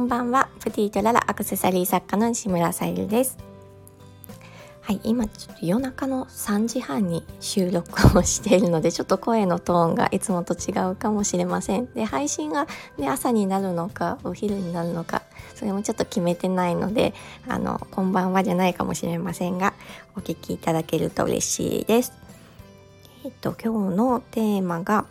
んばんは。プティとララアクセサリー作家の西村さゆりです。はい今ちょっと夜中の3時半に収録をしているのでちょっと声のトーンがいつもと違うかもしれません。で配信が、ね、朝になるのかお昼になるのかそれもちょっと決めてないのであのこんばんはじゃないかもしれませんがお聞きいただけると嬉しいです。えっと今日のテーマが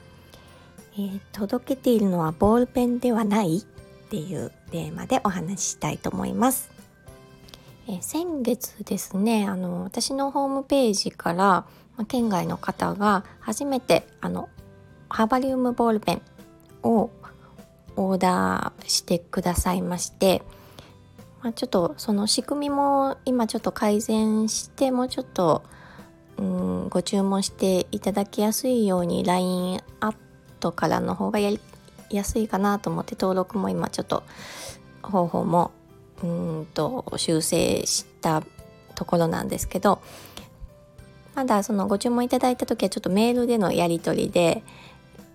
「えー、届けているのはボールペンではない？っていうテーマでお話ししたいと思います。え、先月ですねあの私のホームページから、県外の方が初めてあのハーバリウムボールペンをオーダーしてくださいまして、まあ、ちょっとその仕組みも今ちょっと改善してもうちょっとうんご注文していただきやすいように LINE アットからの方がやりやすいかなと思って登録も今ちょっと方法もうんと修正したところなんですけどまだそのご注文いただいた時はちょっとメールでのやり取りで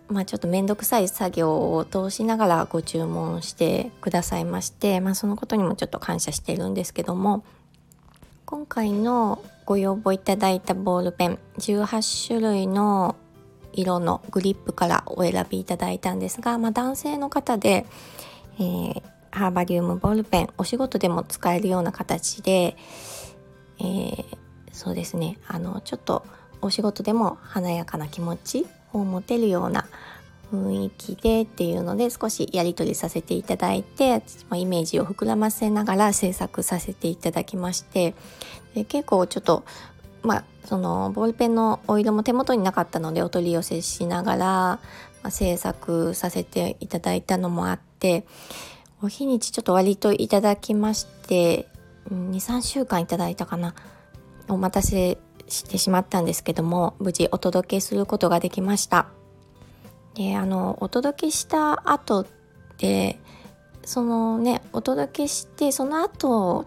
まあちょっと面倒くさい作業を通しながらご注文してくださいまして、まあ、そのことにもちょっと感謝しているんですけども今回のご要望いただいたボールペン18種類の色のグリップからお選びいただいたんですが、まあ、男性の方で、えー、ハーバリウムボールペンお仕事でも使えるような形で、えー、そうですね。あのちょっとお仕事でも華やかな気持ちを持てるような雰囲気でっていうので少しやり取りさせていただいて、イメージを膨らませながら制作させていただきましてで結構ちょっとまあ、そのボールペンのお色も手元になかったのでお取り寄せしながら、まあ、制作させていただいたのもあってお日にちちょっと割といただきまして23週間いただいたかなお待たせしてしまったんですけども無事お届けすることができました。であのお届けした後でそのねお届けしてその後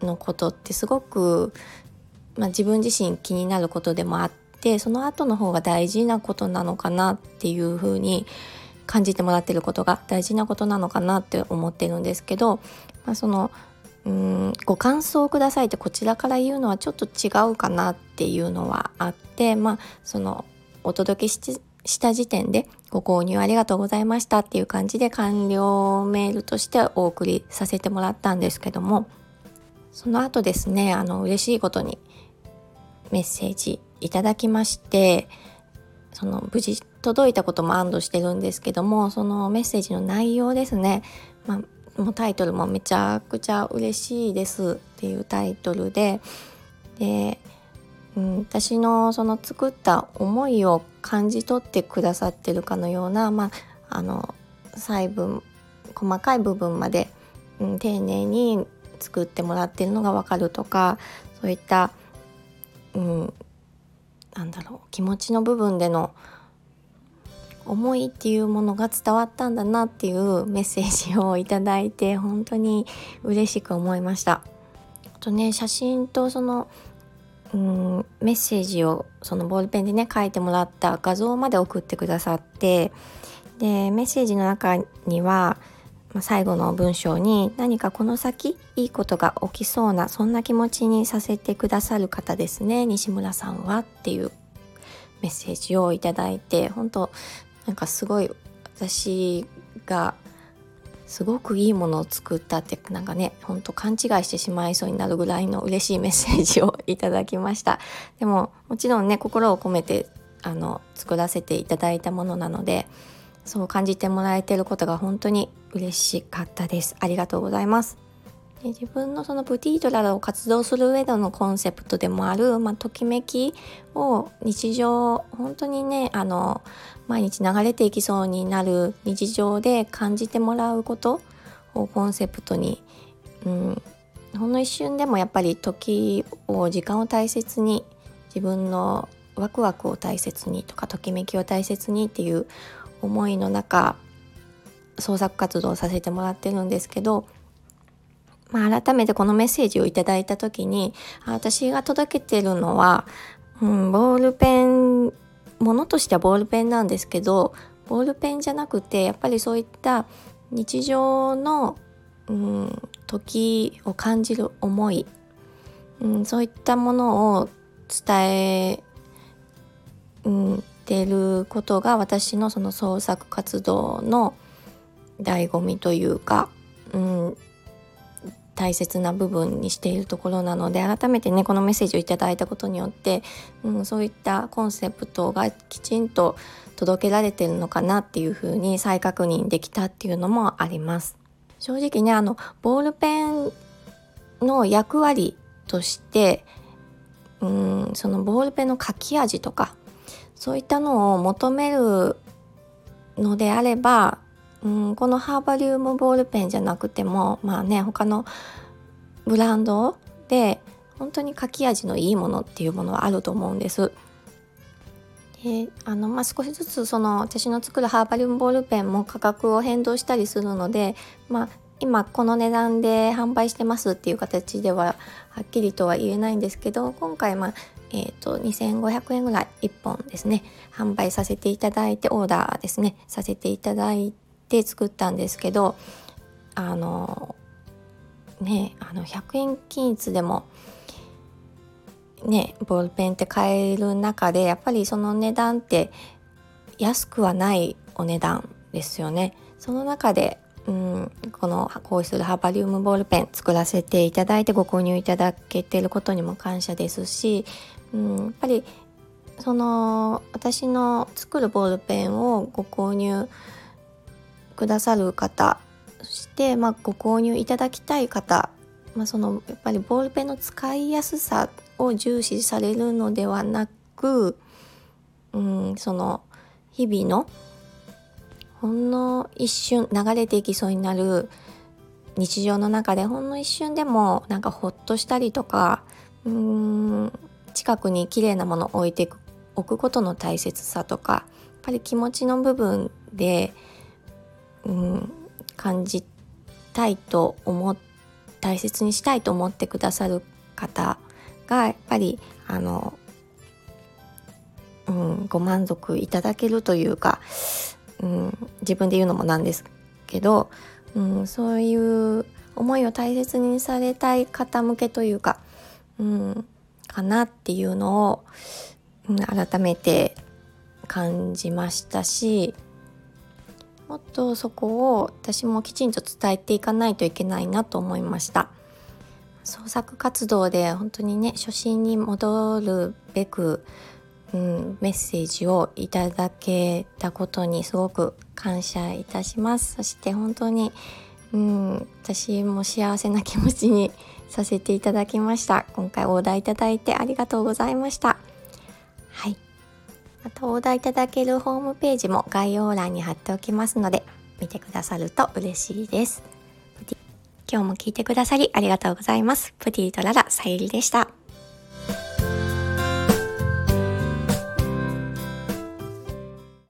のことってすごくまあ、自分自身気になることでもあってその後の方が大事なことなのかなっていうふうに感じてもらってることが大事なことなのかなって思ってるんですけど、まあ、そのうんご感想をくださいってこちらから言うのはちょっと違うかなっていうのはあってまあそのお届けした時点でご購入ありがとうございましたっていう感じで完了メールとしてお送りさせてもらったんですけどもその後ですねあの嬉しいことにメッセージいただきましてその無事届いたことも安堵してるんですけどもそのメッセージの内容ですね、まあ、もうタイトルもめちゃくちゃ嬉しいですっていうタイトルでで、うん、私のその作った思いを感じ取ってくださってるかのような、まあ、あの細部細かい部分まで、うん、丁寧に作ってもらってるのが分かるとかそういったうん、なんだろう気持ちの部分での思いっていうものが伝わったんだなっていうメッセージをいただいて本当に嬉しく思いました。あとね写真とそのうんメッセージをそのボールペンでね書いてもらった画像まで送ってくださってでメッセージの中にはま、最後の文章に何かこの先いいことが起きそうなそんな気持ちにさせてくださる方ですね。西村さんはっていうメッセージをいただいて本当なんかすごい私がすごくいいものを作ったってなんかねほんと勘違いしてしまいそうになるぐらいの嬉しいメッセージをいただきました。でももちろんね心を込めてあの作らせていただいたものなのでそう感じてもらえてることが本当に嬉しかったです。ありがとうございます。で自分のそのプティートラルを活動する上でのコンセプトでもある、まあ、ときめきを日常本当にねあの毎日流れていきそうになる日常で感じてもらうことをコンセプトに、うん、ほんの一瞬でもやっぱり時を時間を大切に自分のワクワクを大切にとかときめきを大切にっていう思いの中創作活動をさせてもらってるんですけど、まあ、改めてこのメッセージをいただいた時に私が届けてるのは、うん、ボールペンものとしてはボールペンなんですけどボールペンじゃなくてやっぱりそういった日常の、うん、時を感じる思い、うん、そういったものを伝え、てることが私のその創作活動の醍醐味というか、うん、大切な部分にしているところなので改めてねこのメッセージをいただいたことによって、うん、そういったコンセプトがきちんと届けられてるのかなっていうふうに再確認できたっていうのもあります。正直ねあのボールペンの役割としてうんそのボールペンの書き味とかそういったのを求めるのであればうんこのハーバリウムボールペンじゃなくてもまあね他のブランドで本当に書き味のいいものっていうものはあると思うんです。であのまあ、少しずつその私の作るハーバリウムボールペンも価格を変動したりするので、まあ、今この値段で販売してますっていう形でははっきりとは言えないんですけど今回まあえーと、2500円ぐらい1本ですね販売させていただいてオーダーですねさせていただいて作ったんですけどあのねあの100円均一でもねボールペンって買える中でやっぱりその値段って安くはないお値段ですよね。その中でうん、このこうするハーバリウムボールペン作らせていただいてご購入いただけてることにも感謝ですし、うん、やっぱりその私の作るボールペンをご購入くださる方そして、まあ、ご購入いただきたい方、まあ、そのやっぱりボールペンの使いやすさを重視されるのではなく、うん、その日々のほんの一瞬流れていきそうになる日常の中でほんの一瞬でもなんかほっとしたりとかうーん近くに綺麗なものを置いておくことの大切さとかやっぱり気持ちの部分で、うん、感じたいと思大切にしたいと思ってくださる方がやっぱりあの、うん、ご満足いただけるというかうん、自分で言うのもなんですけど、うん、そういう思いを大切にされたい方向けというか、うん、かなっていうのを、うん、改めて感じましたしもっとそこを私もきちんと伝えていかないといけないなと思いました。創作活動で本当にね初心に戻るべくうん、メッセージをいただけたことにすごく感謝いたします。そして本当に、うん、私も幸せな気持ちにさせていただきました。今回オーダーいただいてありがとうございました。はい。またオーダーいただけるホームページも概要欄に貼っておきますので見てくださると嬉しいです。今日も聞いてくださりありがとうございます。プティとララさゆりでした。